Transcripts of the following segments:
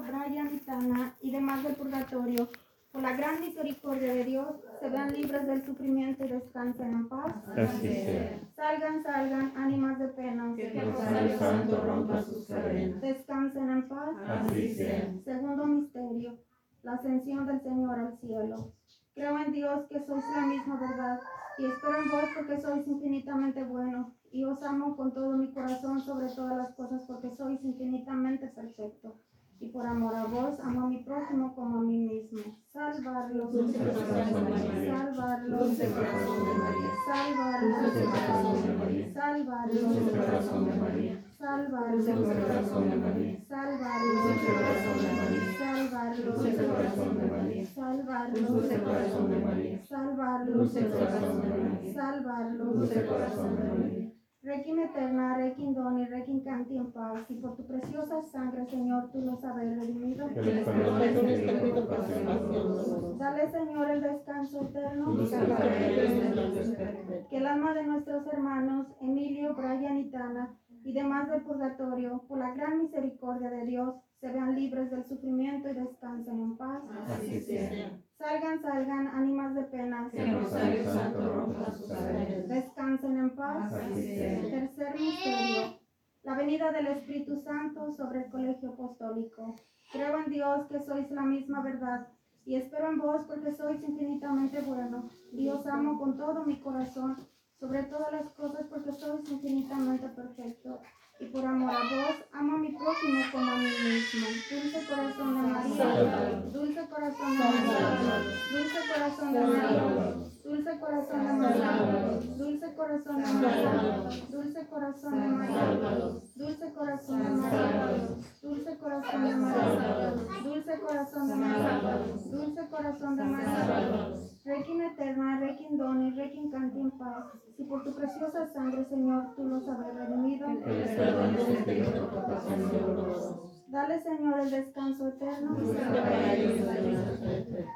Brian y Tana y demás del purgatorio, por la gran misericordia de Dios, se vean libres del sufrimiento y descansen en paz. Así sea. Salgan, salgan, ánimas de pena. Que el Santo rompa sus cadenas. Descansen en paz. Así sea. Segundo misterio, la ascensión del Señor al cielo. Creo en Dios que sois la misma verdad y espero en vos porque sois infinitamente bueno y os amo con todo mi corazón sobre todas las cosas porque sois infinitamente perfecto y por amor a vos amo a mi prójimo como a mí mismo. Salvarlo, salvarlo, salvarlo, salvarlo. Salvarlo, salvarlo, salvarlo, salvarlo, salvarlo, Requiem eterna, requiem doni, requiem canti en paz, y por tu preciosa sangre, Señor, tú los habéis redimido. Dale, Señor, el descanso eterno. Que el alma de nuestros hermanos, Emilio, Brian y Tana, y demás del purgatorio, por la gran misericordia de Dios, se vean libres del sufrimiento y descansen en paz. Así sea. Salgan, salgan, ánimas de pena. Que Rosario Santo rompa sus cadenas. Descansen en paz. Sea. Tercer misterio, la venida del Espíritu Santo sobre el colegio apostólico. Creo en Dios que sois la misma verdad y espero en vos porque sois infinitamente bueno y os amo con todo mi corazón sobre todas las cosas porque sois infinitamente perfecto. Y por amor a vos, amo a mi prójimo como a mí mismo. Dulce corazón de María, dulce corazón de María, dulce corazón de María, dulce corazón de María, dulce corazón de María, dulce corazón de María, dulce corazón de María, dulce corazón de María, dulce corazón de María, dulce corazón de María, Requiem eterna, requiem doni, requiem canti en paz. Si por tu preciosa sangre, Señor, tú los habrás redimido. Dale, Señor, el descanso eterno.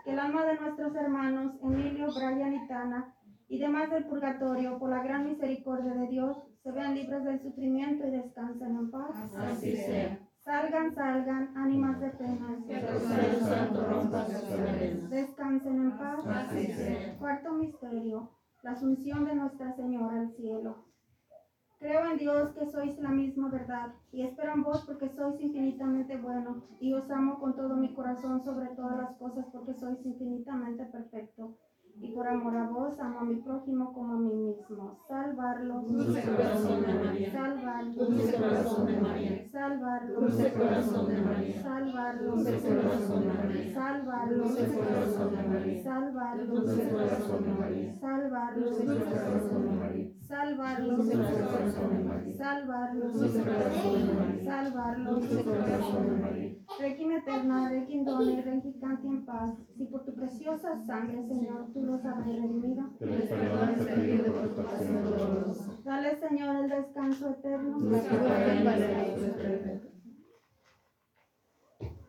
Que el alma de nuestros hermanos, Emilio, Brian y Tana, y demás del purgatorio, por la gran misericordia de Dios, se vean libres del sufrimiento y descansen en paz. Así sea. Salgan, salgan, ánimas de pena. Que el Rosario Santo rompa sus cadenas. Descansen en paz. Así sea. Cuarto misterio, la asunción de Nuestra Señora al cielo. Creo en Dios que sois la misma verdad y espero en vos porque sois infinitamente bueno y os amo con todo mi corazón sobre todas las cosas porque sois infinitamente perfecto. Y por amor a vos amo a mi prójimo como a mí mismo. Salvarlos, Dulce corazón de María. salvarlos, Dulce corazón de María. salvarlos, Dulce corazón de María. salvarlos, Dulce corazón de María. salvarlos, Dulce corazón de María. salvarlos, Dulce corazón de María. salvarlos, Dulce corazón de María salvarlos, salvarlos, salvarlos. Requiem eterna, requiem doni, requiem en paz. Si por tu preciosa sangre, Señor, tú los has redimido, dale, Señor, el descanso eterno.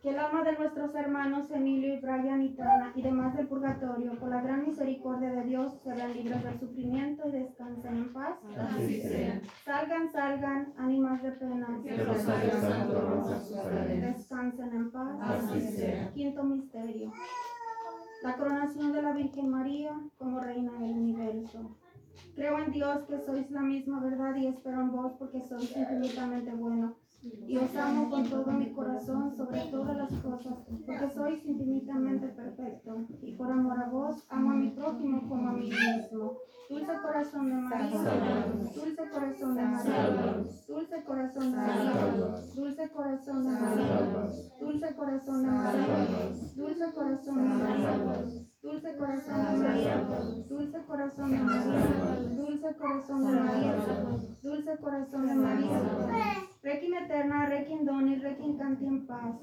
Que el alma de nuestros hermanos Emilio y Brian y Tana y demás del purgatorio, por la gran misericordia de Dios, se vean libres del sufrimiento y descansen en paz. Así sea. Salgan, salgan, ánimas de pena. Que cadenas. Descansen en paz. Así sea. Quinto misterio. La coronación de la Virgen María como Reina del Universo. Creo en Dios que sois la misma verdad y espero en vos porque sois infinitamente bueno. Y os amo con todo mi corazón sobre todas las cosas, porque sois infinitamente perfecto. Y por amor a vos, amo a mi prójimo como a mí mismo. Dulce corazón de María, dulce corazón de María, dulce corazón de María, dulce corazón de María, dulce corazón de María, dulce corazón de María. Dulce corazón de María, dulce corazón de María, dulce corazón de María, dulce corazón de María. Requiem eterna, requiem doni, requiem canti en paz.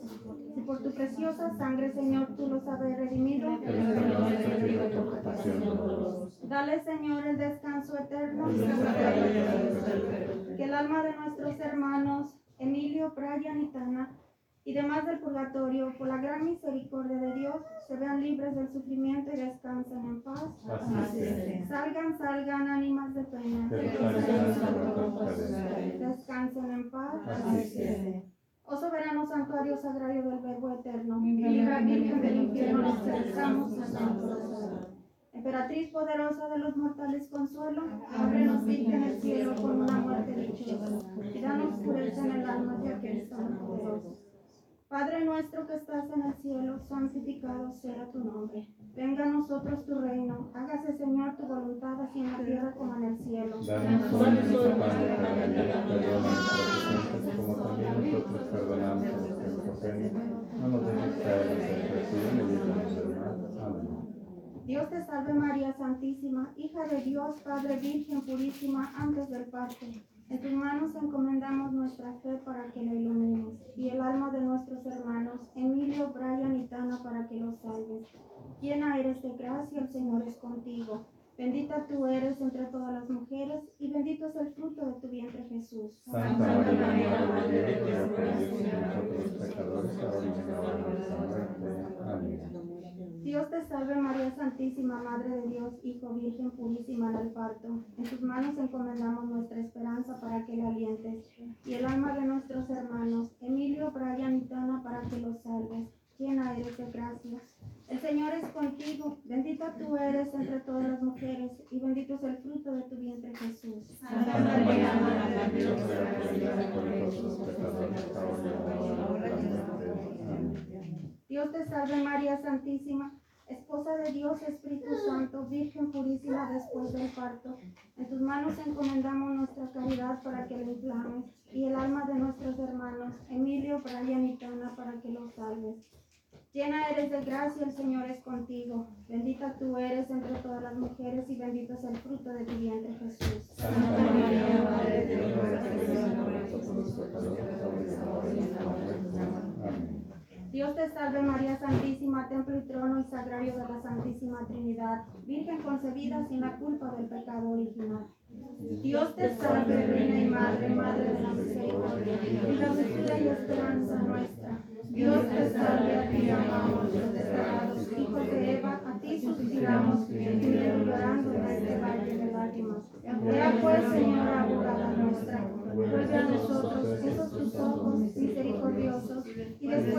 Si por tu preciosa sangre, Señor, tú los habéis redimido, dale, Señor, el descanso eterno. Que el alma de nuestros hermanos, Emilio, Brian y Tana, y demás del purgatorio, por la gran misericordia de Dios, se vean libres del sufrimiento y descansen en paz. Salgan, salgan, ánimas de pena. Santo. Descansen en paz. Oh soberano santuario sagrario del Verbo eterno, libra Virgen del infierno, nos acercamos a Santo. Emperatriz poderosa de los mortales consuelo, ábrenos Virgen el cielo con una muerte dichosa, y danos pureza en el alma de aquel tan poderoso. Padre nuestro que estás en el cielo, santificado sea tu nombre. Venga a nosotros tu reino, hágase Señor tu voluntad así en la tierra como en el cielo. Danos hoy nuestro pan de cada día, perdona nuestras ofensas como también nosotros perdonamos a los que nos ofenden. No nos dejes caer en la tentación y líbranos del mal. Amén. Dios te salve María Santísima, hija de Dios, Padre Virgen purísima, antes del parto. En tus manos encomendamos nuestra fe para que la ilumines, y el alma de nuestros hermanos, Emilio, Brian y Tana, para que los salves. Llena eres de gracia, el Señor es contigo. Bendita tú eres entre todas las mujeres, y bendito es el fruto de tu vientre Jesús. Santa María, Madre de Dios, pecadores, ahora y en la hora de nuestra muerte. Amén. Dios te salve María Santísima, Madre de Dios, Hijo Virgen purísima en el parto. En tus manos encomendamos nuestra esperanza para que la alientes, y el alma de nuestros hermanos, Emilio, Brian y Tana, para que los salves. Llena eres de gracia. El Señor es contigo, bendita tú eres entre todas las mujeres, y bendito es el fruto de tu vientre Jesús. Santa María, Madre de Dios, Dios te salve María Santísima, Dios, Espíritu Santo, Virgen purísima después del parto. En tus manos encomendamos nuestra caridad para que la inflames y el alma de nuestros hermanos, Emilio, Brian y Tana, para que los salves. Llena eres de gracia, el Señor es contigo. Bendita tú eres entre todas las mujeres y bendito es el fruto de tu vientre Jesús. Santa María, Madre de Dios. Amén. Dios te salve María Santísima, templo y trono y sagrario de la Santísima Trinidad, Virgen concebida sin la culpa del pecado original. Dios te salve, Reina y Madre, Madre de la Misericordia, y la virtud y esperanza nuestra. Dios te salve, a ti amamos los hijos de Eva, a ti suspiramos, gimiendo y llorando en este valle de lágrimas. Ea pues, Señora, abogada nuestra, vuelve a nosotros esos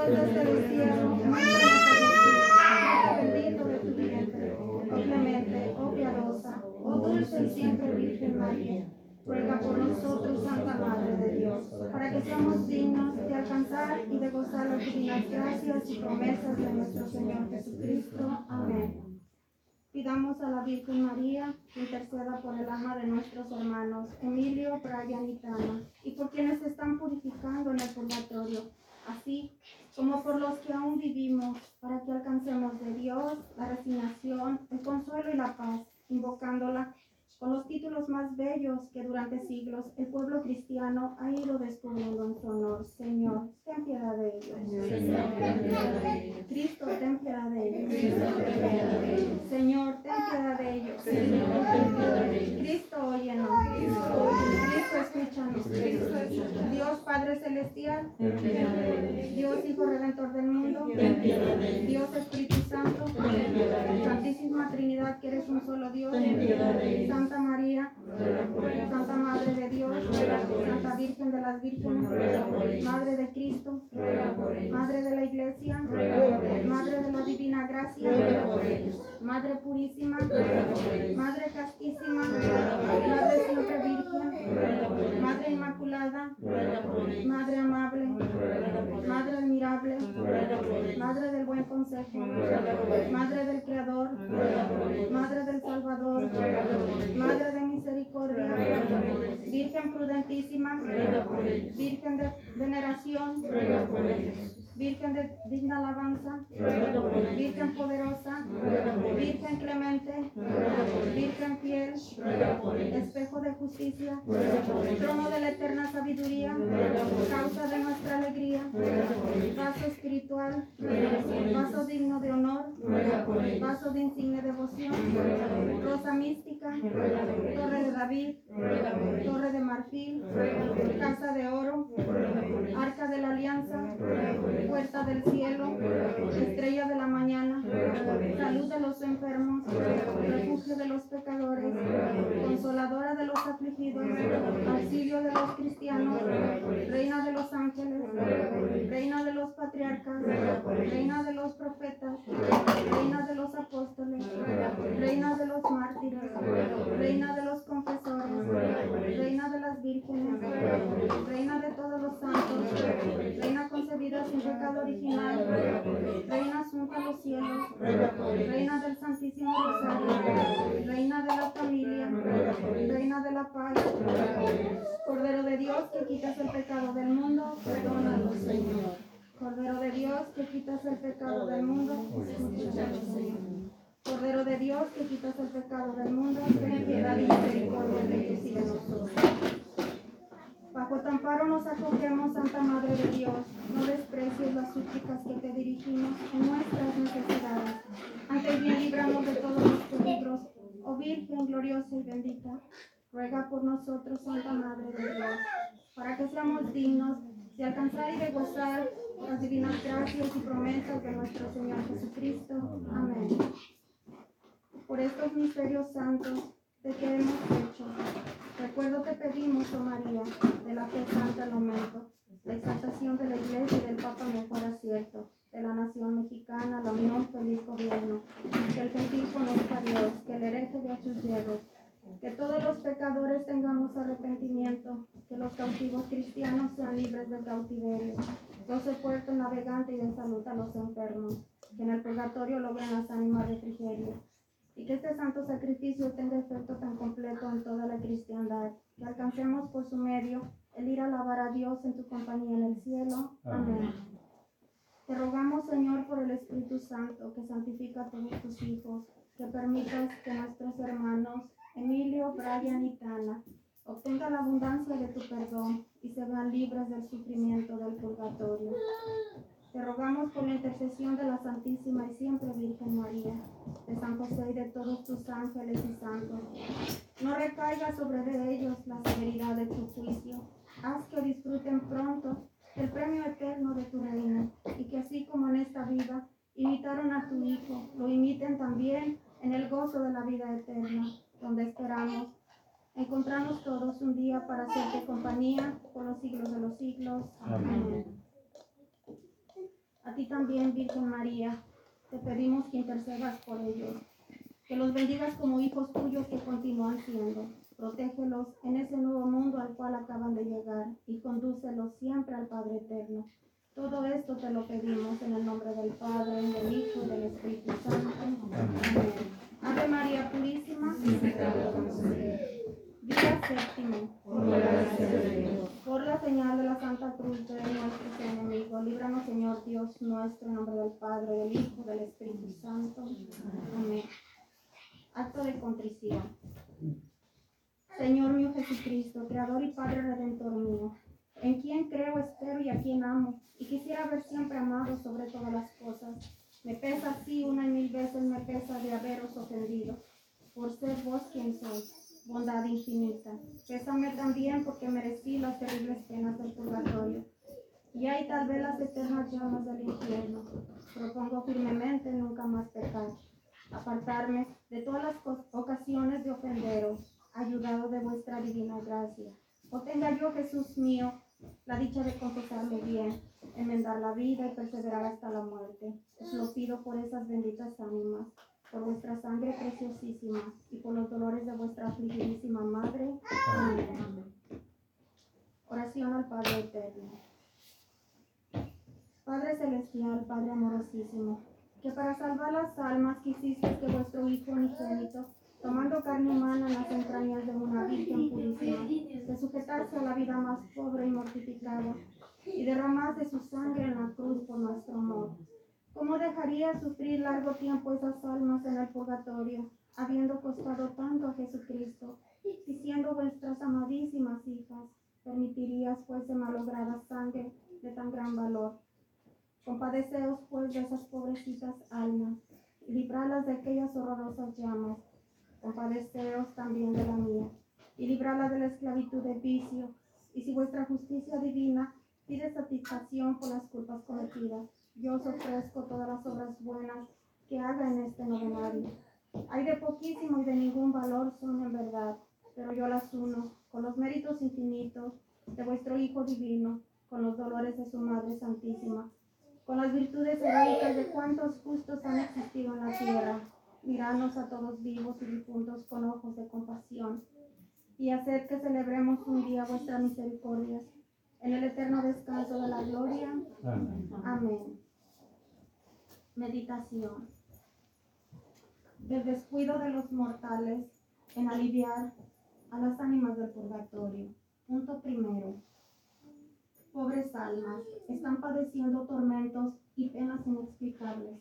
y después de destierro, muéstranos a Jesús, bendito de tu vientre, oh oh piadosa, oh dulce y siempre Virgen María. Ruega por nosotros, Santa Madre de Dios, para que seamos dignos de alcanzar y de gozar las divinas gracias y promesas de nuestro Señor Jesucristo. Amén. Pidamos a la Virgen María que interceda por el alma de nuestros hermanos Emilio, Brian y Tana, y por quienes se están purificando en el purgatorio, así como por los que aún vivimos, para que alcancemos de Dios la resignación, el consuelo y la paz, invocándola con los títulos más bellos que durante siglos el pueblo cristiano ha ido descubriendo en su honor. Señor, ten piedad de ellos. Señor. Cristo, ten piedad de ellos. Señor, ten piedad de ellos. Cristo, óyenos. Cristo, escúchanos. Dios Padre Celestial. Dios Hijo Redentor del mundo. Dios Espíritu Santo. Santísima Trinidad, que eres un solo Dios. Santa María. Santa Madre de Dios. Santa Virgen de las Vírgenes. Madre de Cristo. Madre de la Iglesia. Madre de la Divina Gracia. Madre Purísima. Madre Castísima. Madre Siempre Virgen. Madre Inmaculada. Madre Amable. Madre Admirable. Madre del Buen Consejo. Madre del Creador. Madre del Salvador, Ruega por ellos. Madre de Misericordia, Ruega por ellos. Virgen prudentísima, Ruega por ellos. Virgen de veneración, Ruega por ellos. Virgen de digna alabanza. Virgen poderosa. Virgen clemente. Virgen fiel, espejo de justicia, trono de la eterna sabiduría, causa de nuestra alegría, vaso espiritual, vaso digno de honor, vaso de insigne devoción, rosa mística, torre de David, torre de marfil, casa de oro, arca de la alianza, Puerta del cielo, estrella de la mañana, salud de los enfermos, refugio de los pecadores, consoladora de los afligidos, auxilio de los cristianos, reina de los ángeles, Ruega por ellos. patriarcas, reina de los profetas, Ruega por ellos. reina de los apóstoles, Ruega por ellos. reina de los mártires, Ruega por ellos. reina de los confesores, Ruega por ellos. reina de las vírgenes, Ruega por ellos. reina de todos los santos, Ruega por ellos. reina sin pecado original, reina asunta los cielos, reina del Santísimo Rosario, reina de la familia, reina de la paz. Cordero de Dios que quitas el pecado del mundo, perdónanos, Señor. Cordero de Dios que quitas el pecado del mundo, escúchanos, Señor. Cordero de Dios que quitas el pecado del mundo, ten piedad y misericordia de ellos y de nosotros. Bajo tu nos acogemos, Santa Madre de Dios. No desprecies las súplicas que te dirigimos en nuestras necesidades. Antes bien libramos de todos los peligros. Oh Virgen gloriosa y bendita, ruega por nosotros, Santa Madre de Dios, para que seamos dignos de alcanzar y de gozar las divinas gracias y promesas de nuestro Señor Jesucristo. Amén. Por estos misterios santos de que hemos hecho, recuerdo te pedimos, oh María, de la fe santa al momento, la exaltación de la Iglesia y del Papa mejor acierto, de la nación mexicana, la unión feliz gobierno, que el gentil conozca a Dios, que el hereje de sus hierros, que todos los pecadores tengamos arrepentimiento, que los cautivos cristianos sean libres del cautiverio, goce puerto navegante y den salud a los enfermos, que en el purgatorio logren las ánimas refrigerio, y que este santo sacrificio tenga efecto tan completo en toda la cristiandad, que alcancemos por su medio el ir a alabar a Dios en tu compañía en el cielo. Amén. Te rogamos, Señor, por el Espíritu Santo, que santifica a todos tus hijos, que permitas que nuestros hermanos Emilio, Brian y Tana obtengan la abundancia de tu perdón y se vean libres del sufrimiento del purgatorio. Te rogamos por la intercesión de la Santísima y siempre Virgen María, de San José y de todos tus ángeles y santos. No recaiga sobre de ellos la severidad de tu juicio. Haz que disfruten pronto el premio eterno de tu reino y que así como en esta vida imitaron a tu Hijo, lo imiten también en el gozo de la vida eterna, donde esperamos encontrarnos todos un día para hacerte compañía por los siglos de los siglos. Amén. A ti también, Virgen María, te pedimos que intercedas por ellos, que los bendigas como hijos tuyos que continúan siendo. Protégelos en ese nuevo mundo al cual acaban de llegar y condúcelos siempre al Padre Eterno. Todo esto te lo pedimos en el nombre del Padre, del Hijo y del Espíritu Santo. Amén. Ave María Purísima, día séptimo. Por la gracia de Dios. Por la señal de la Santa Cruz de nuestros enemigos, líbranos, Señor Dios nuestro, en nombre del Padre, del Hijo, del Espíritu Santo. Amén. Acto de contrición. Señor mío Jesucristo, Creador y Padre Redentor mío, en quien creo, espero y a quien amo, y quisiera ver siempre amado sobre todas las cosas. Me pesa así una y mil veces, me pesa de haberos ofendido, por ser vos quien sois, bondad infinita. Pésame también porque merecí las terribles penas del purgatorio. Y hay tal vez las eternas llamas del infierno. Propongo firmemente nunca más pecar, apartarme de todas las ocasiones de ofenderos, ayudado de vuestra divina gracia. O tenga yo, Jesús mío, la dicha de confesarme bien, enmendar la vida y perseverar hasta la muerte. Os lo pido por esas benditas ánimas, por vuestra sangre preciosísima y por los dolores de vuestra afligidísima Madre. Amén. Oración al Padre Eterno. Padre Celestial, Padre amorosísimo, que para salvar las almas quisiste que vuestro Hijo unigénito, tomando carne humana en las entrañas de una virgen purísima, se sujetase a la vida más pobre y mortificada, y derramase su sangre en la cruz por nuestro amor. ¿Cómo dejaría sufrir largo tiempo esas almas en el purgatorio, habiendo costado tanto a Jesucristo, y siendo vuestras amadísimas hijas, permitirías fuese malograda sangre de tan gran valor? Compadeceos pues de esas pobrecitas almas, y libralas de aquellas horrorosas llamas. Compadeceos también de la mía, y librala de la esclavitud del vicio, y si vuestra justicia divina pide satisfacción por las culpas cometidas, yo os ofrezco todas las obras buenas que haga en este novenario. Hay de poquísimo y de ningún valor son en verdad, pero yo las uno con los méritos infinitos de vuestro Hijo Divino, con los dolores de su Madre Santísima, con las virtudes heroicas de cuantos justos han existido en la tierra. Mirarnos a todos vivos y difuntos con ojos de compasión y hacer que celebremos un día vuestras misericordias en el eterno descanso de la gloria. Amén. Amén. Meditación. Del descuido de los mortales en aliviar a las ánimas del purgatorio. Punto primero. Pobres almas, están padeciendo tormentos y penas inexplicables.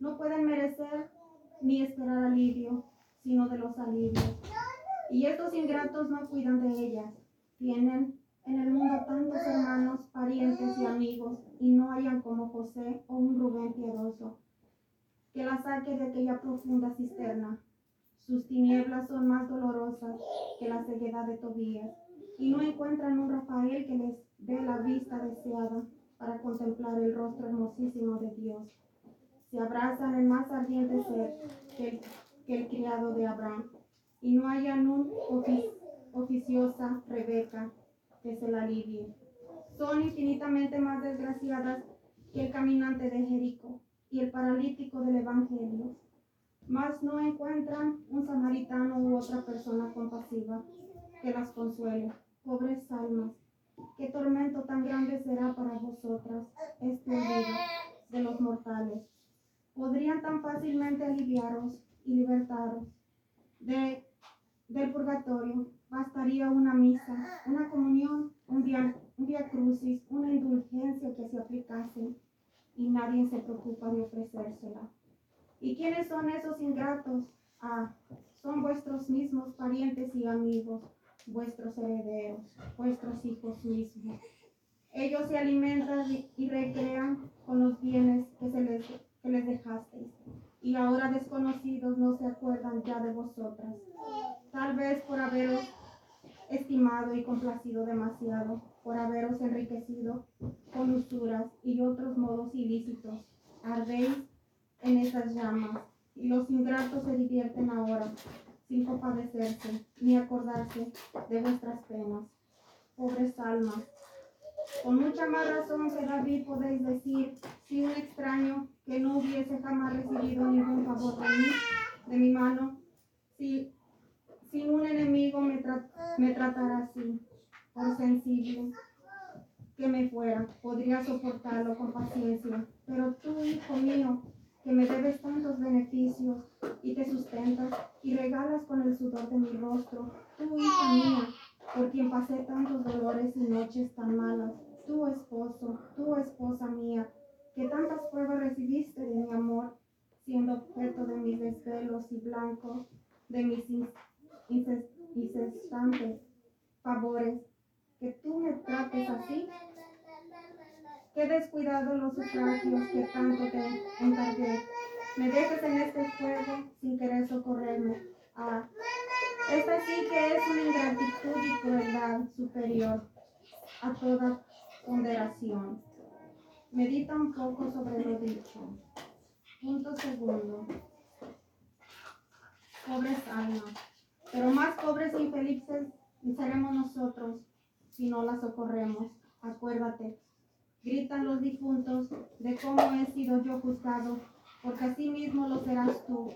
No pueden merecer ni esperar alivio, sino de los alivios. Y estos ingratos no cuidan de ellas. Tienen en el mundo tantos hermanos, parientes y amigos, y no hayan como José o un Rubén piadoso, que la saque de aquella profunda cisterna. Sus tinieblas son más dolorosas que la ceguedad de Tobías, y no encuentran un Rafael que les dé la vista deseada para contemplar el rostro hermosísimo de Dios. Se abrazan en más ardiente sed que el, que el criado de Abraham, y no hayan un ofi- oficiosa Rebeca que se la alivie. Son infinitamente más desgraciadas que el caminante de Jericó y el paralítico del Evangelio. Mas no encuentran un samaritano u otra persona compasiva que las consuele. Pobres almas, qué tormento tan grande será para vosotras este olvido de los mortales. Podrían tan fácilmente aliviaros y libertaros de, del purgatorio. Bastaría una misa, una comunión, un día, un día crucis, una indulgencia que se aplicase y nadie se preocupa de ofrecérsela. ¿Y quiénes son esos ingratos? Ah, son vuestros mismos parientes y amigos, vuestros herederos, vuestros hijos mismos. Ellos se alimentan y- recrean con los bienes que, se les, que les dejasteis, y ahora desconocidos no se acuerdan ya de vosotras, tal vez por haberos estimado y complacido demasiado, por haberos enriquecido con usuras y otros modos ilícitos. Ardéis en esas llamas, y los ingratos se divierten ahora, sin compadecerse ni acordarse de vuestras penas. Pobres almas, con mucha más razón que David podéis decir, si un extraño que no hubiese jamás recibido ningún favor de mí, de mi mano, si, si un enemigo me, tra- me tratara así, por sensible que me fuera, podría soportarlo con paciencia. Pero tú, hijo mío, que me debes tantos beneficios y te sustentas y regalas con el sudor de mi rostro, tú, hija mía, por quien pasé tantos dolores y noches tan malas, tu esposo, tu esposa mía, que tantas pruebas recibiste de mi amor, siendo objeto de mis desvelos y blanco de mis incesantes favores, que tú me trates así. Qué descuidado los sufragios que tanto te encargué. Me dejes en este fuego sin querer socorrerme. Ah, esta sí que es una ingratitud y crueldad superior a toda ponderación. Medita un poco sobre lo dicho. Punto segundo. Pobres almas, pero más pobres e infelices seremos nosotros si no las socorremos. Acuérdate, gritan los difuntos de cómo he sido yo juzgado, porque así mismo lo serás tú.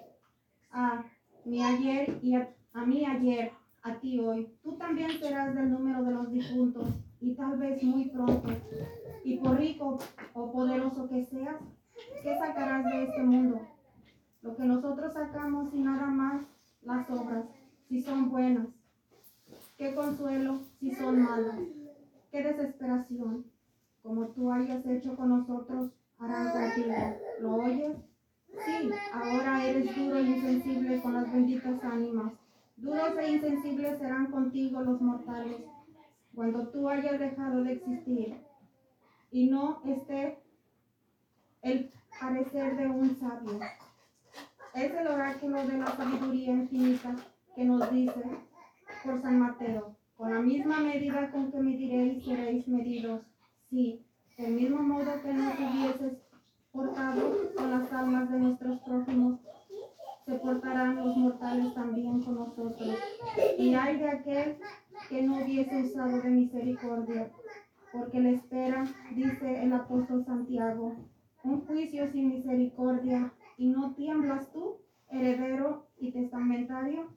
A mi ayer y a, a mí ayer, a ti hoy. Tú también serás del número de los difuntos, y tal vez muy pronto. Y por rico o poderoso que seas, ¿qué sacarás de este mundo? Lo que nosotros sacamos y nada más las obras, si son buenas. Qué consuelo si son malas. Qué desesperación. Como tú hayas hecho con nosotros, harán contigo. ¿Lo oyes? Sí, ahora eres duro e insensible con las benditas ánimas. Duros e insensibles serán contigo los mortales. Cuando tú hayas dejado de existir y no esté el parecer de un sabio. Es el oráculo de la sabiduría infinita que nos dice por San Mateo, con la misma medida con que mediréis seréis medidos. Sí, del mismo modo que nos hubieses portado con las almas de nuestros prójimos, se portarán los mortales también con nosotros. Y hay de aquel que no hubiese usado de misericordia, porque le espera, dice el apóstol Santiago, un juicio sin misericordia, y no tiemblas tú, heredero y testamentario,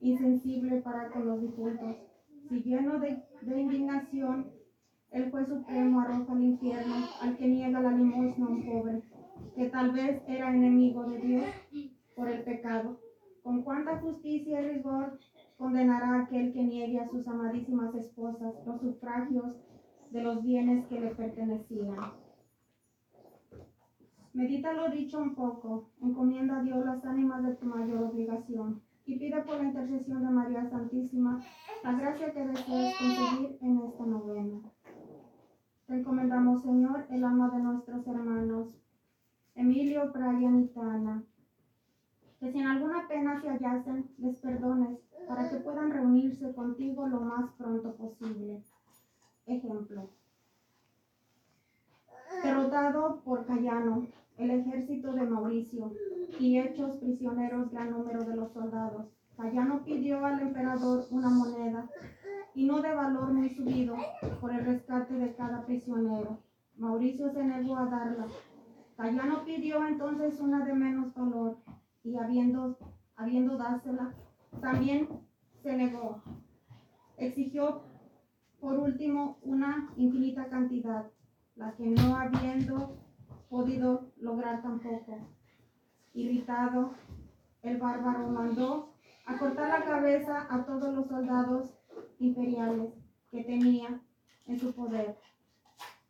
insensible para con los difuntos. Si lleno de, indignación, el juez supremo arroja al infierno al que niega la limosna a un pobre, que tal vez era enemigo de Dios por el pecado. Con cuánta justicia y rigor condenará a aquel que niegue a sus amadísimas esposas los sufragios de los bienes que le pertenecían. Medita lo dicho un poco, encomienda a Dios las ánimas de tu mayor obligación y pide por la intercesión de María Santísima la gracia que desees conseguir en esta novena. Te encomendamos, Señor, el alma de nuestros hermanos, Emilio, Brian y Tana, que si en alguna pena se hallasen, les perdones para que puedan reunirse contigo lo más pronto posible. Ejemplo. Derrotado por Cayano, el ejército de Mauricio, y hechos prisioneros gran número de los soldados. Cayano pidió al emperador una moneda, y no de valor muy subido, por el rescate de cada prisionero. Mauricio se negó a darla. Cayano pidió entonces una de menos valor, y habiendo, habiendo dársela, también se negó. Exigió por último una infinita cantidad, la que no habiendo podido lograr tampoco. Irritado, el bárbaro mandó a cortar la cabeza a todos los soldados imperiales que tenía en su poder.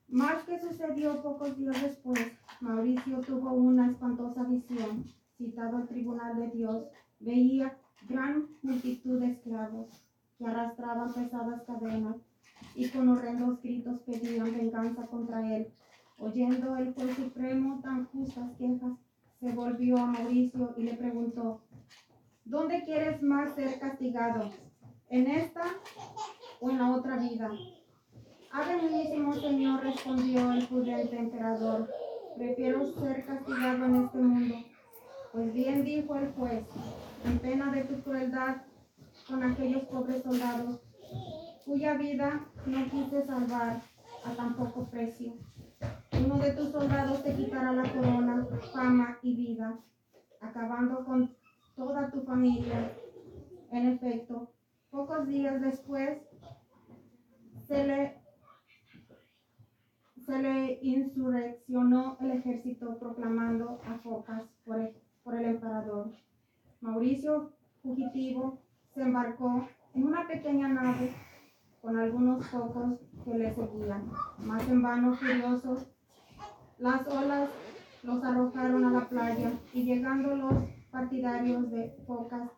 Más que sucedió pocos días después, Mauricio tuvo una espantosa visión. Citado al tribunal de Dios, veía gran multitud de esclavos que arrastraban pesadas cadenas y con horrendos gritos pedían venganza contra él. Oyendo el juez supremo tan justas quejas, se volvió a Mauricio y le preguntó, ¿dónde quieres más ser castigado? ¿En esta o en la otra vida? Ave Señor, respondió el prudente emperador, prefiero ser castigado en este mundo. Pues bien dijo el juez, en pena de tu crueldad con aquellos pobres soldados, cuya vida no quise salvar a tan poco precio. Uno de tus soldados te quitará la corona, fama y vida, acabando con toda tu familia. En efecto, pocos días después se le, se le insurreccionó el ejército proclamando a Focas por el, por el emperador. Mauricio, fugitivo, se embarcó en una pequeña nave con algunos pocos que le seguían. Más en vano, furiosos, las olas los arrojaron a la playa y llegando los partidarios de Focas,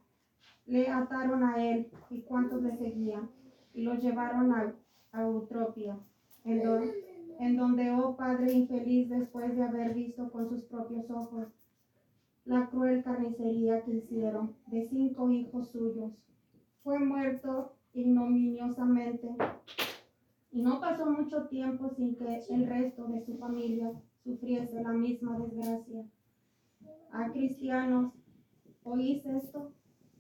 le ataron a él y cuantos le seguían y los llevaron a, a Eutropia, en, en donde, oh padre infeliz, después de haber visto con sus propios ojos la cruel carnicería que hicieron de cinco hijos suyos, fue muerto ignominiosamente y no pasó mucho tiempo sin que el resto de su familia sufriese la misma desgracia. Ah, cristianos, ¿oís esto?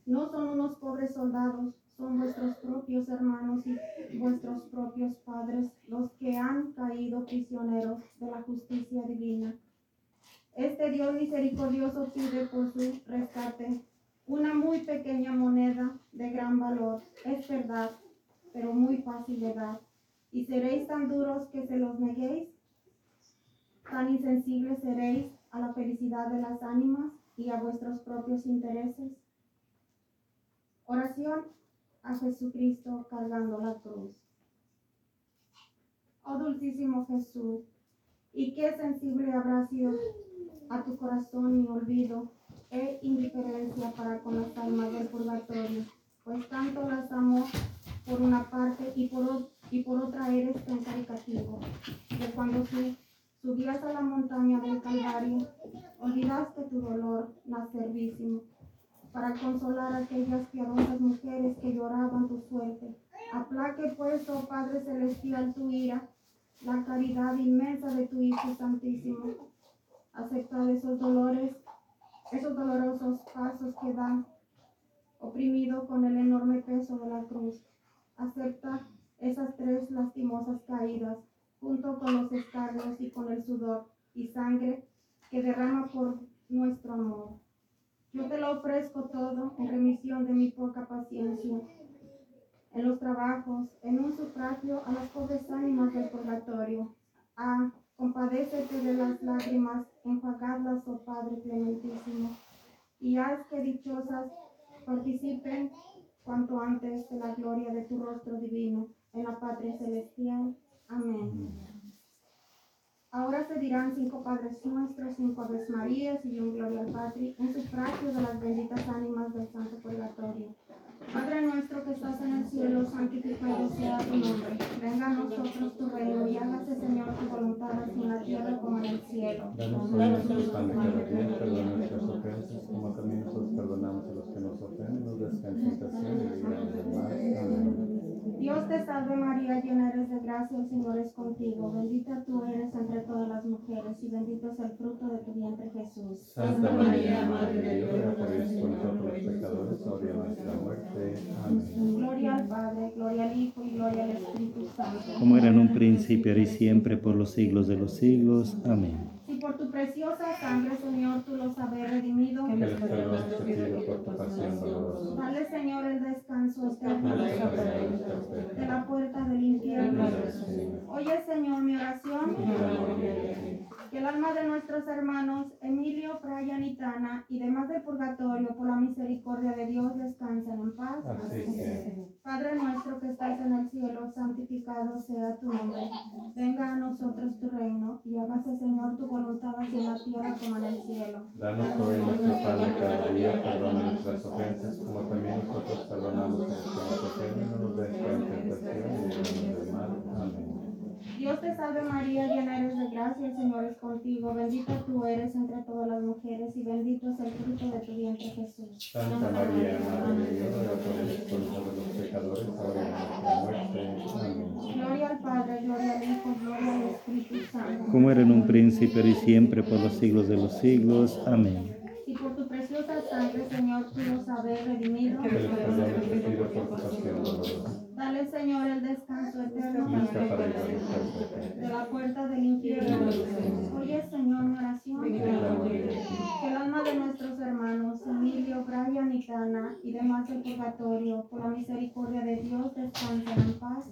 No son unos pobres soldados, son vuestros propios hermanos y vuestros propios padres los que han caído prisioneros de la justicia divina. Este Dios misericordioso pide por su rescate una muy pequeña moneda de gran valor. Es verdad, pero muy fácil de dar. ¿Y seréis tan duros que se los neguéis? ¿Tan insensibles seréis a la felicidad de las ánimas y a vuestros propios intereses? Oración a Jesucristo cargando la cruz. Oh dulcísimo Jesús, y qué sensible habrá sido a tu corazón mi olvido e indiferencia para con las almas del purgatorio, pues tanto las amó por una parte y por, y por otra eres tan caricativo, que cuando su- subías a la montaña del Calvario, olvidaste tu dolor nacervísimo, para consolar a aquellas piadosas mujeres que lloraban tu suerte. Aplaque pues, oh Padre Celestial, tu ira, la caridad inmensa de tu Hijo Santísimo. Acepta esos dolores, esos dolorosos pasos que dan, oprimido con el enorme peso de la cruz. Acepta esas tres lastimosas caídas, junto con los escarnios y con el sudor, y sangre que derrama por nuestro amor. Yo te lo ofrezco todo en remisión de mi poca paciencia, en los trabajos, en un sufragio a las pobres ánimas del purgatorio. Ah, compadécete de las lágrimas, enjuagadlas, oh Padre clementísimo, y haz que dichosas participen cuanto antes de la gloria de tu rostro divino en la patria celestial. Amén. Ahora se dirán cinco Padres Nuestros, cinco Aves Marías y un Gloria al Padre en sufragio de las benditas ánimas del Santo Purgatorio. Padre nuestro que estás en el cielo, santificado sea tu nombre. Venga a nosotros tu reino y hágase, Señor, tu voluntad así en la tierra como en el cielo. Danos hoy nuestro pan de cada día, perdona nuestras ofensas, como también nosotros perdonamos a los que nos ofenden, no des en tentación y líbranos del mal. Amén. Dios te salve María, llena eres de gracia, el Señor es contigo. Bendita tú eres entre todas las mujeres y bendito es el fruto de tu vientre Jesús. Santa María, Madre de Dios, ruega por nosotros los pecadores, ahora y en nuestra muerte. Amén. Gloria al Padre, gloria al Hijo y gloria al Espíritu Santo. como era en un principio, ahora y siempre, por los siglos de los siglos. Amén. Preciosa sangre, Señor, tú los habés redimido, Que perdón te pido por tu pasión dolorosa. dale, Señor, el descanso eterno de la puerta del infierno. Oye, Señor, mi oración. Que el alma de nuestros hermanos Emilio, Brian y Tana y demás del purgatorio, por la misericordia de Dios, descansen en paz. Así. Padre nuestro que estás en el cielo, santificado sea tu nombre. Venga a nosotros tu reino y hágase, Señor, tu voluntad así en la tierra como en el cielo. Danos hoy nuestro pan de cada día, perdona nuestras ofensas, como también nosotros perdonamos a los que nos ofenden, no nos des en tentación y líbranos del mal. Amén. Dios te salve María, llena eres de gracia, el Señor es contigo. Bendita tú eres entre todas las mujeres y bendito es el fruto de tu vientre Jesús. Santa María, Madre de Dios, ruega por los pecadores, ahora y en nuestra muerte. Amén. Gloria al Padre, gloria al Hijo, gloria al Espíritu Santo. Como era en un principio, ahora y siempre, por los siglos de los siglos. Amén. Por tu preciosa sangre, Señor, tú los habés redimido. Dale, Señor, el descanso eterno de la puerta del infierno. Oye, Señor, mi oración. Que el alma de nuestros hermanos, Emilio, Brian y Tana, y demás del purgatorio, por la misericordia de Dios, descansen en paz.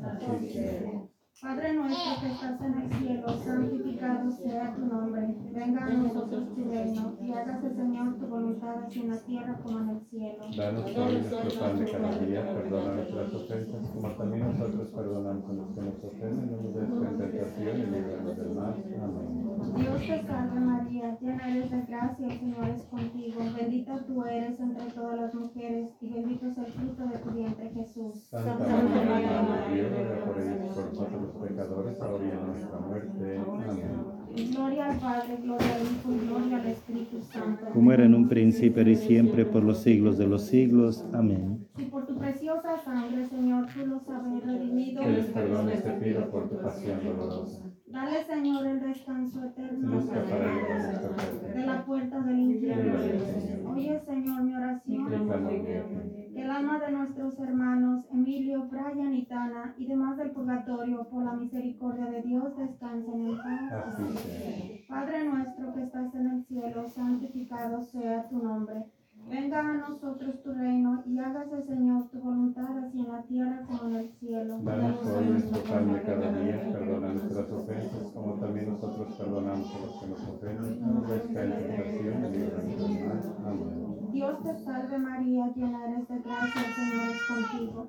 Padre nuestro que estás en el cielo, santificado sea tu nombre. Venga a nosotros tu reino, y hágase, Señor, tu voluntad así en la tierra como en el cielo. Danos hoy nuestro pan de cada día, perdona nuestras ofensas, como también nosotros perdonamos a los que nos ofenden, no nos des en tentación y líbranos del mal. Amén. Dios te salve María, llena eres de gracia, el Señor es contigo. Bendita tú eres entre todas las mujeres, y bendito es el fruto de tu vientre Jesús. Santa María, Madre de Dios, ruega por ellos por nosotros los pecadores, ahora y en nuestra muerte. Amén. Gloria al Padre, gloria al Hijo y gloria al Espíritu Santo. Como era en un principio, y siempre, por los siglos de los siglos. Amén. Y por tu preciosa sangre, Señor, tú los habés redimido. Que les perdones te pido por tu pasión dolorosa. Dale, Señor, el descanso eterno de la puerta del infierno. Oye, Señor, mi oración. Que el alma de nuestros hermanos Brian y Tana y demás del purgatorio, por la misericordia de Dios, descansen en paz. Padre nuestro que estás en el cielo, santificado sea tu nombre. Venga a nosotros tu reino y hágase, Señor, tu voluntad así en la tierra como en el cielo. Danos hoy nuestro pan de cada día, perdona nuestras ofensas, como también nosotros perdonamos a los que nos ofenden, no nos tentación y líbranos del mal. Amén. Dios te salve María, llena eres de gracia, el Señor es contigo.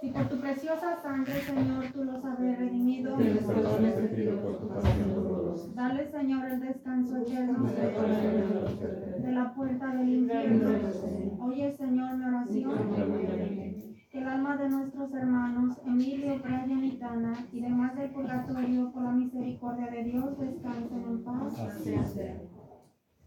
Si por tu preciosa sangre, Señor, tú los habés redimido, dale, Señor, el descanso eterno de la puerta del infierno. Oye, Señor, mi oración. Que el alma de nuestros hermanos Emilio, Brian y Tana y demás del purgatorio, por la misericordia de Dios, descansen en paz. Así sea.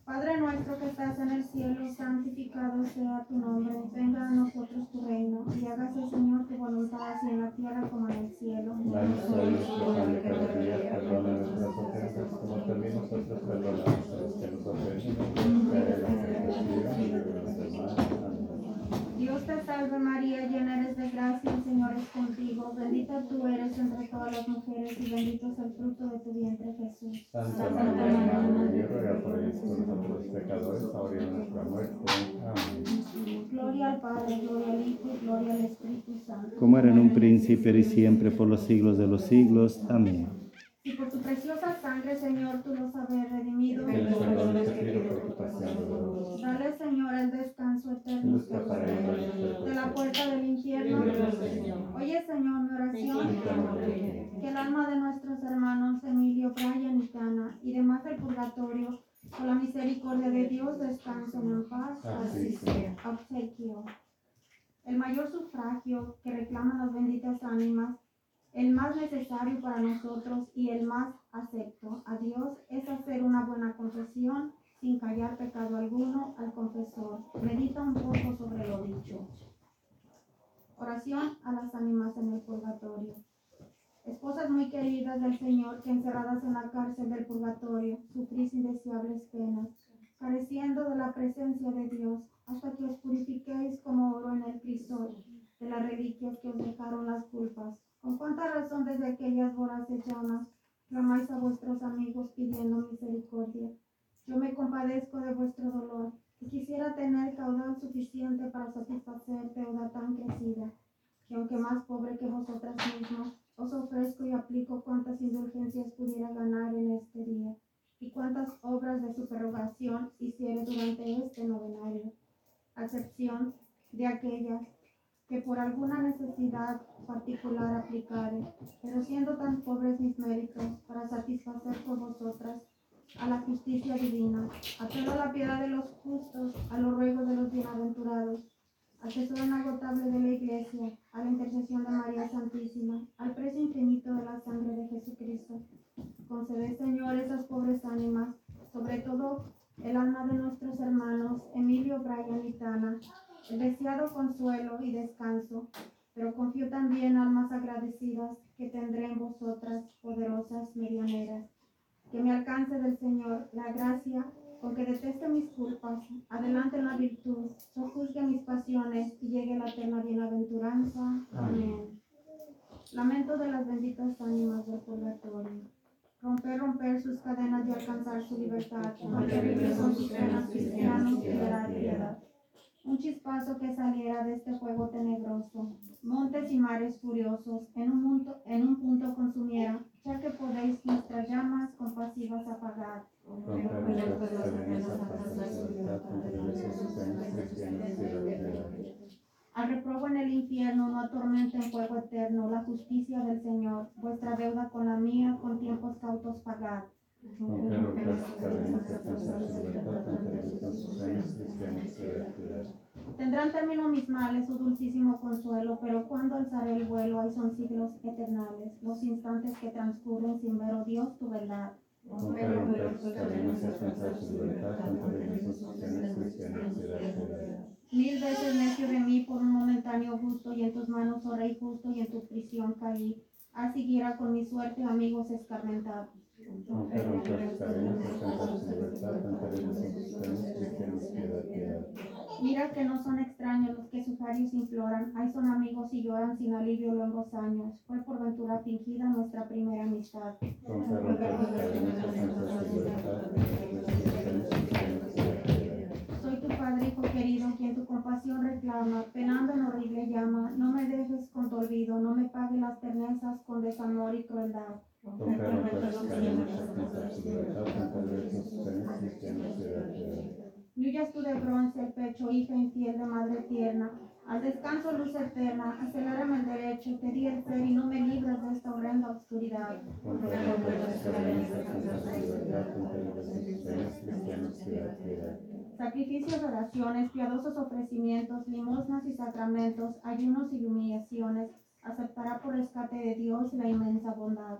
Padre nuestro que estás en el cielo, santificado sea tu nombre. Venga a nosotros tu reino y hágase, Señor, tu voluntad así en la tierra como en el cielo. Danos hoy nuestro pan de cada día, perdona nuestras ofensas, como también nosotros perdonamos a los que nos ofenden. No nos caigas en tentación y líbranos del mal. Dios te salve María, llena eres de gracia, el Señor es contigo. Bendita tú eres entre todas las mujeres y bendito es el fruto de tu vientre Jesús. Santa María, Madre de Dios, ruega por nosotros los pecadores, ahora y en nuestra muerte. Amén. Gloria al Padre, gloria al Hijo y gloria al Espíritu Santo. Como era en un príncipe y siempre por los siglos de los siglos. Amén. Y por tu preciosa sangre, Señor, tú los habías redimido. Dolorosa. Dale, Señor, el descanso eterno de la puerta del infierno. Oye, Señor, mi oración. Que el alma de nuestros hermanos Emilio, Brian y Cana y demás del purgatorio, por la misericordia de Dios, descansen en paz. Así sea. Obsequio. El mayor sufragio que reclaman las benditas ánimas, el más necesario para nosotros y el más acepto a Dios es hacer una buena confesión sin callar pecado alguno al confesor. Medita un poco sobre lo dicho. Oración a las ánimas en el purgatorio. Esposas muy queridas del Señor, que encerradas en la cárcel del purgatorio, sufrís indeseables penas, careciendo de la presencia de Dios, hasta que os purifiquéis como oro en el crisol de las reliquias que os dejaron las culpas. Con cuánta razón desde aquellas voraces llamas clamáis a vuestros amigos pidiendo misericordia. Yo me compadezco de vuestro dolor y quisiera tener caudal suficiente para satisfacer deuda tan crecida, que aunque más pobre que vosotras mismas, os ofrezco y aplico cuantas indulgencias pudiera ganar en este día y cuantas obras de superrogación hiciere durante este novenario, a excepción de aquellas que por alguna necesidad particular aplicare, pero siendo tan pobres mis méritos para satisfacer por vosotras a la justicia divina, apelo a la piedad de los justos, a los ruegos de los bienaventurados, al inagotable de la Iglesia, a la intercesión de María Santísima, al precio infinito de la sangre de Jesucristo. Conceded, Señor, esas pobres ánimas, sobre todo el alma de nuestros hermanos Emilio, Brian y Tana, el deseado consuelo y descanso, pero confío también almas agradecidas que tendré en vosotras, poderosas medianeras. Que me alcance del Señor la gracia con que deteste mis culpas, adelante en la virtud, sojuzgue mis pasiones y llegue la eterna bienaventuranza. Amén. Lamento de las benditas ánimas del purgatorio. Romper, romper sus cadenas y alcanzar su libertad. Mantener con sus penas cristianos, piedad, piedad. Un chispazo que saliera de este fuego tenebroso. Montes y mares furiosos en un, punto, en un punto consumiera, ya que podéis nuestras llamas compasivas apagar. Al reprobo en el infierno no atormenta en fuego eterno la justicia del Señor. Vuestra deuda con la mía con tiempos cautos pagad. Cadenas libertad, cristianos. Tendrán término mis males, su dulcísimo consuelo, pero cuando alzaré el vuelo, ahí son siglos eternales, los instantes que transcurren sin ver, oh Dios, tu verdad. Cadenas libertad, cristianos. Mil veces necio de mí por un momentáneo gusto, y en tus manos, oh Rey justo, y en tu prisión caí. Así guiará con mi suerte, amigos escarmentados. Romper nuestras cadenas hasta la libertad, entre los cristianos, cristianos, piedad, piedad. Mira que no son extraños los que sufrarios imploran, ahí son amigos y lloran sin alivio luengos años. Fue por ventura fingida nuestra primera amistad. Romper nuestras cadenas hasta la libertad, entre los cristianos, cristianos, piedad, piedad. Soy tu Padre, Hijo querido, quien tu compasión reclama, penando en horrible llama. No me dejes con tu olvido, no me pague las ternezas con desamor y crueldad. Tú de bronce el pecho, hija infiel madre tierna. Al descanso, luz eterna, acelérame el derecho, te di el ser y no me libras de esta horrenda piedad. Sacrificios, oraciones, piadosos ofrecimientos, limosnas y sacramentos, ayunos y humillaciones, aceptará por rescate de Dios la inmensa bondad.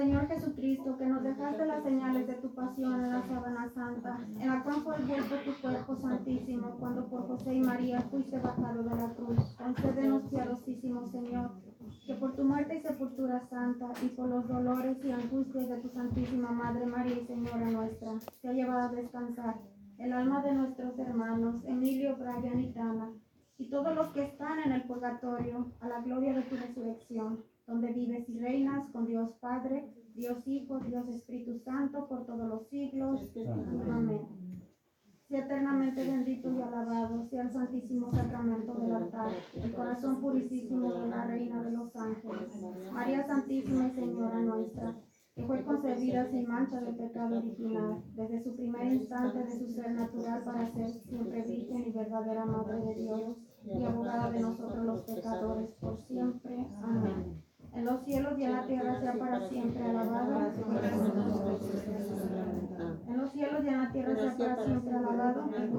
Señor Jesucristo, que nos dejaste las señales de tu pasión en la sábana santa, en la cual fue envuelto tu cuerpo santísimo, cuando por José y María fuiste bajado de la cruz. Concédenos, piadosísimo Señor, que por tu muerte y sepultura santa, y por los dolores y angustias de tu Santísima Madre María y Señora nuestra, te ha llevado a descansar el alma de nuestros hermanos, Emilio, Brian y Tana, y todos los que están en el purgatorio, a la gloria de tu resurrección donde vives y reinas con Dios Padre, Dios Hijo, Dios Espíritu Santo, por todos los siglos. Amén. Sea eternamente bendito y alabado, sea el santísimo sacramento del altar, el corazón purísimo de la Reina de los Ángeles, María Santísima y Señora nuestra, que fue concebida sin mancha de pecado original, desde su primer instante de su ser natural para ser siempre virgen y verdadera Madre de Dios, y abogada de nosotros los pecadores, por siempre. Amén en los cielos y en la tierra sea para siempre alabado. En los cielos y en la tierra sea para siempre alabado. Ofrecemos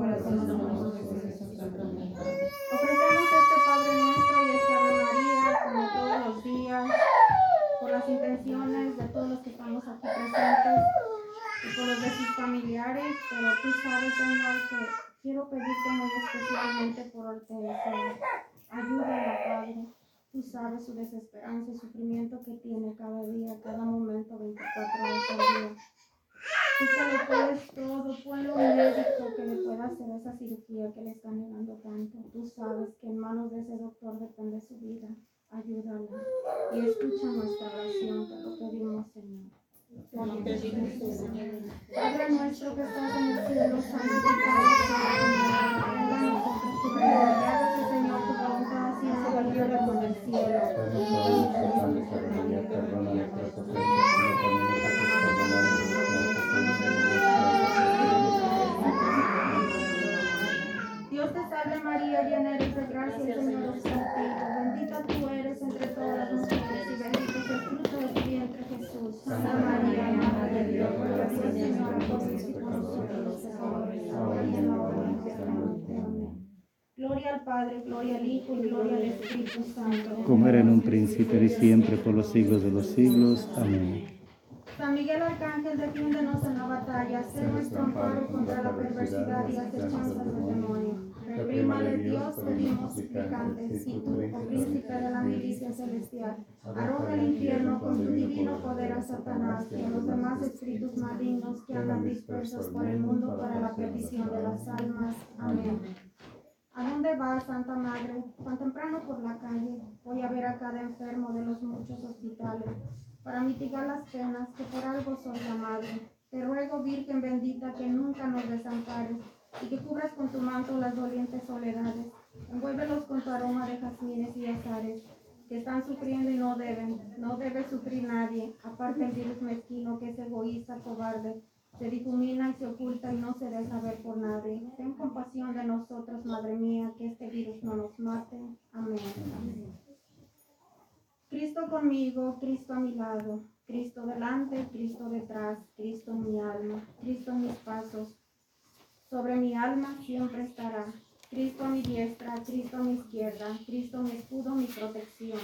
este Padre nuestro y esta Ave María como todos los días por las intenciones de todos los que estamos aquí presentes y por los de sus familiares, pero tú sabes, Señor, que quiero pedirte muy especialmente por Ortega. Ayúdala, Padre Tú sabes su desesperanza y sufrimiento que tiene cada día, cada momento, 24 horas al día. Tú que le puedes todo, un médico que le pueda hacer esa cirugía que le está negando tanto. Tú sabes que en manos de ese doctor depende su vida. Ayúdala y escucha nuestra oración, te lo pedimos, Señor. Padre nuestro que estás en el cielo, santificado sea tu nombre. Venga. Señor, tu voluntad así en la tierra como en el cielo. Perdona nuestras ofensas, Dios te salve María, llena eres Padre, gloria al Hijo y gloria al Espíritu Santo. Como era en un principio y siempre por los siglos de los siglos. Amén. San Miguel Arcángel, defiéndenos en la batalla, sé nuestro amparo contra la perversidad y las hechanzas del demonio. Reprímale Dios, pedimos suplicantes, y tú, oh príncipe de la milicia celestial, arroja al infierno con tu divino poder a Satanás y a los demás espíritus malignos que andan dispersos por el mundo para la perdición de las almas. Amén. ¿A dónde vas, Santa Madre? Tan temprano por la calle. Voy a ver a cada enfermo de los muchos hospitales para mitigar las penas que por algo soy la madre. Te ruego, Virgen bendita, que nunca nos desampares y que cubras con tu manto las dolientes soledades. Envuélvelos con tu aroma de jazmines y azares, que están sufriendo y no deben, no debe sufrir nadie, aparte el virus mezquino que es egoísta, cobarde, se difumina y se oculta y no se deja ver por nadie. Ten compasión de nosotros, Madre mía, que este virus no nos mate. Amén. Cristo conmigo, Cristo a mi lado, Cristo delante, Cristo detrás, Cristo en mi alma, Cristo en mis pasos. Sobre mi alma siempre estará. Cristo a mi diestra, Cristo a mi izquierda, Cristo mi escudo, mi protección.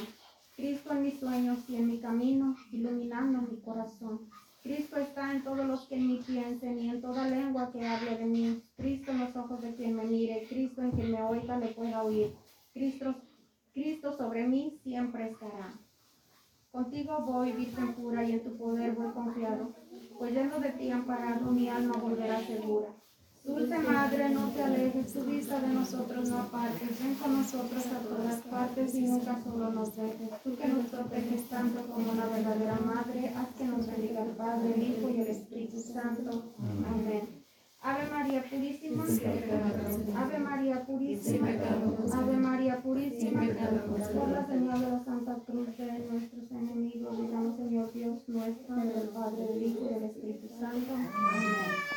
Cristo en mis sueños y en mi camino, iluminando mi corazón. Cristo está en todos los que en mí piensen y en toda lengua que hable de mí. Cristo en los ojos de quien me mire, Cristo en quien me oiga le pueda oír. Cristo Cristo sobre mí siempre estará. Contigo voy, Virgen pura, y en tu poder voy confiado, pues lleno de ti amparado mi alma volverá segura. Dulce Madre, no te alejes, tu vista de nosotros no apartes, ven con nosotros a todas partes y nunca solo nos dejes. Tú que nos proteges tanto como una verdadera madre, haz que nos bendiga el Padre, el Hijo y el Espíritu Santo. Amén. Ave María Purísima, Ave María Purísima, Ave María Purísima, por la señal de la Santa Cruz de nuestros enemigos, digamos Señor Dios nuestro, del Padre, del Hijo y del Espíritu Santo. Amén.